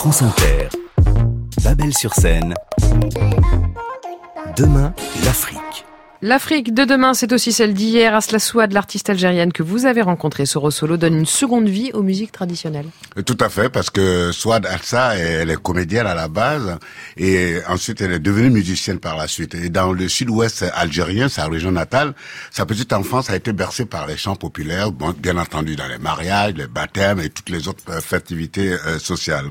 France Inter, Babel sur scène, demain l'Afrique. L'Afrique de demain, c'est aussi celle d'hier. Asla Souad, l'artiste algérienne que vous avez rencontrée, Soro Solo, donne une seconde vie aux musiques traditionnelles. Tout à fait, parce que Souad Alsa, elle est comédienne à la base, et ensuite elle est devenue musicienne par la suite. Et dans le sud-ouest algérien, sa région natale, sa petite enfance a été bercée par les chants populaires, bien entendu dans les mariages, les baptêmes et toutes les autres euh, festivités euh, sociales.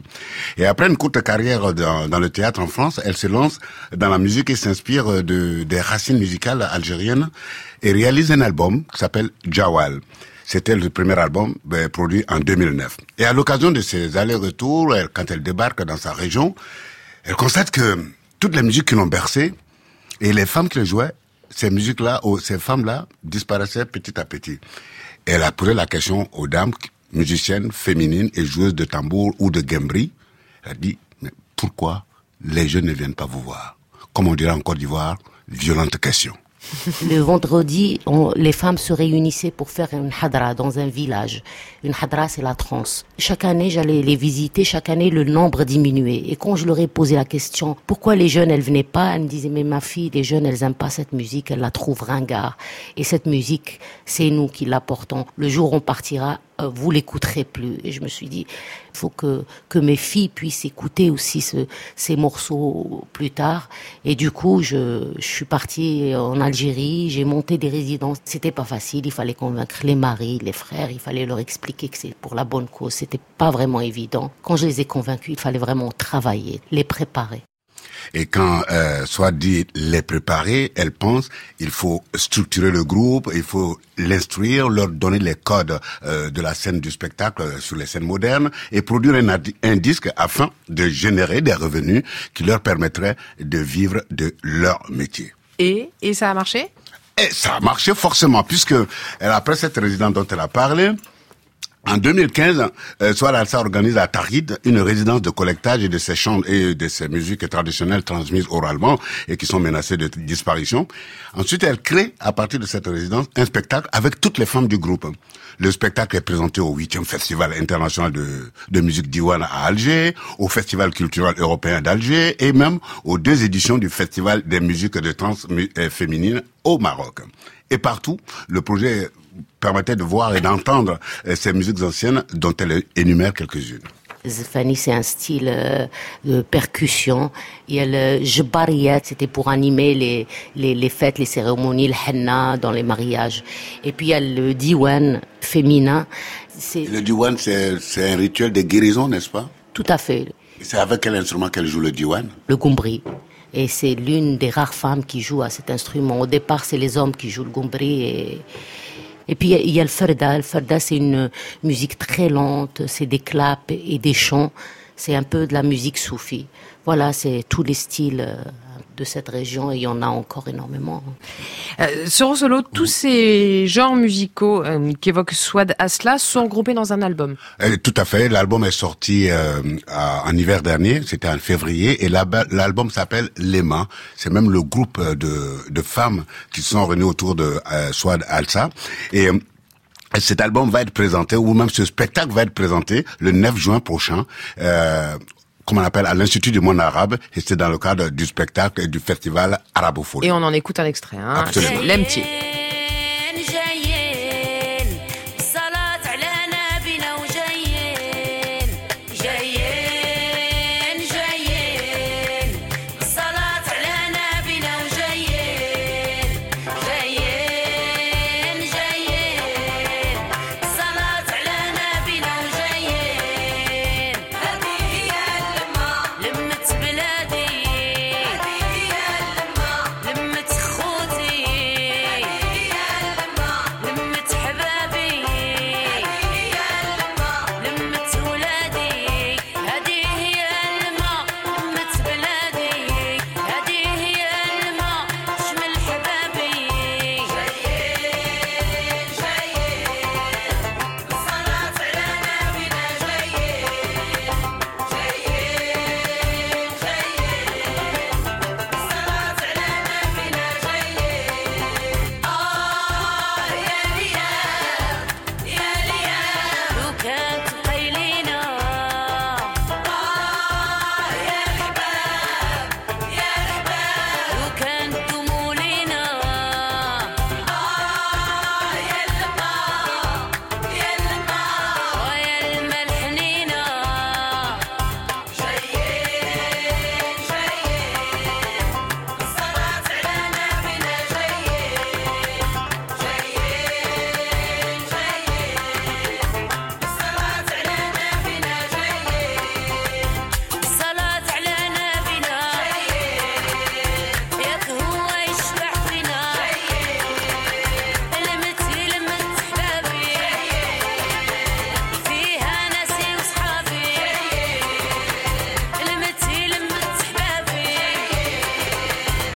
Et après une courte carrière dans, dans, le théâtre en France, elle se lance dans la musique et s'inspire de, des racines musicales algérienne et réalise un album qui s'appelle Jawal. C'était le premier album ben, produit en 2009. Et à l'occasion de ces allers-retours, quand elle débarque dans sa région, elle constate que toutes les musiques qui l'ont bercée et les femmes qui les jouaient, ces musiques-là, ces femmes-là disparaissaient petit à petit. Et elle a posé la question aux dames musiciennes féminines et joueuses de tambour ou de gambri. Elle a dit, mais pourquoi les jeunes ne viennent pas vous voir? Comme on dirait en Côte d'Ivoire, violente question. Le vendredi, les femmes se réunissaient pour faire une hadra dans un village. Une hadra, c'est la transe. Chaque année, j'allais les visiter. Chaque année, le nombre diminuait. Et quand je leur ai posé la question, pourquoi les jeunes, elles venaient pas, elles me disaient, mais ma fille, les jeunes, elles aiment pas cette musique, elles la trouvent ringard. Et cette musique, c'est nous qui l'apportons. Le jour où on partira, vous l'écouterez plus. Et je me suis dit, il faut que, que mes filles puissent écouter aussi ce, ces morceaux plus tard. Et du coup, je, je suis partie en Algérie, j'ai monté des résidences. C'était pas facile, il fallait convaincre les maris, les frères, il fallait leur expliquer que c'est pour la bonne cause. C'était pas vraiment évident. Quand je les ai convaincus, il fallait vraiment travailler, les préparer. Et quand euh, soit dit les préparer, elle pense il faut structurer le groupe, il faut l'instruire, leur donner les codes euh, de la scène du spectacle euh, sur les scènes modernes et produire un, un, disque afin de générer des revenus qui leur permettraient de vivre de leur métier. Et, et ça a marché? Et ça a marché forcément, puisque elle, après cette résidence dont elle a parlé, en 2015, euh, Alsa organise à Tarid une résidence de collectage de ses chants et de ses musiques traditionnelles transmises oralement et qui sont menacées de disparition. Ensuite, elle crée, à partir de cette résidence, un spectacle avec toutes les femmes du groupe. Le spectacle est présenté au 8e Festival international de, de musique d'Iwan à Alger, au Festival culturel européen d'Alger et même aux deux éditions du Festival des musiques de trans euh, féminines au Maroc. Et partout, le projet permettait de voir et d'entendre euh, ces musiques anciennes dont elle énumère quelques-unes. Zfani, c'est un style euh, de percussion. Il y a le jbariyat, c'était pour animer les, les, les, fêtes, les cérémonies, le henna dans les mariages. Et puis il y a le diwan féminin. Le diwan, c'est un rituel de guérison, n'est-ce pas? Tout à fait. C'est avec quel instrument qu'elle joue le diwan? Le gumbri. Et c'est l'une des rares femmes qui joue à cet instrument. Au départ, c'est les hommes qui jouent le gumbri et et puis il y a le farda. Le farda, c'est une musique très lente, c'est des claps et des chants. C'est un peu de la musique soufie. Voilà, c'est tous les styles euh, de cette région et il y en a encore énormément. Euh, sur Solo, tous ces genres musicaux euh, qu'évoque Swad Asla sont regroupés dans un album. Euh, tout à fait. L'album est sorti euh, en hiver dernier, c'était en février, et l'album s'appelle Les Mains. C'est même le groupe de, de femmes qui sont réunies autour de Swad Alsa. Et cet album va être présenté, ou même ce spectacle va être présenté le 9 juin prochain euh, comme on appelle, à l'Institut du monde arabe, et c'est dans le cadre du spectacle et du festival Arabophone. Et on en écoute un extrait, hein. Absolument.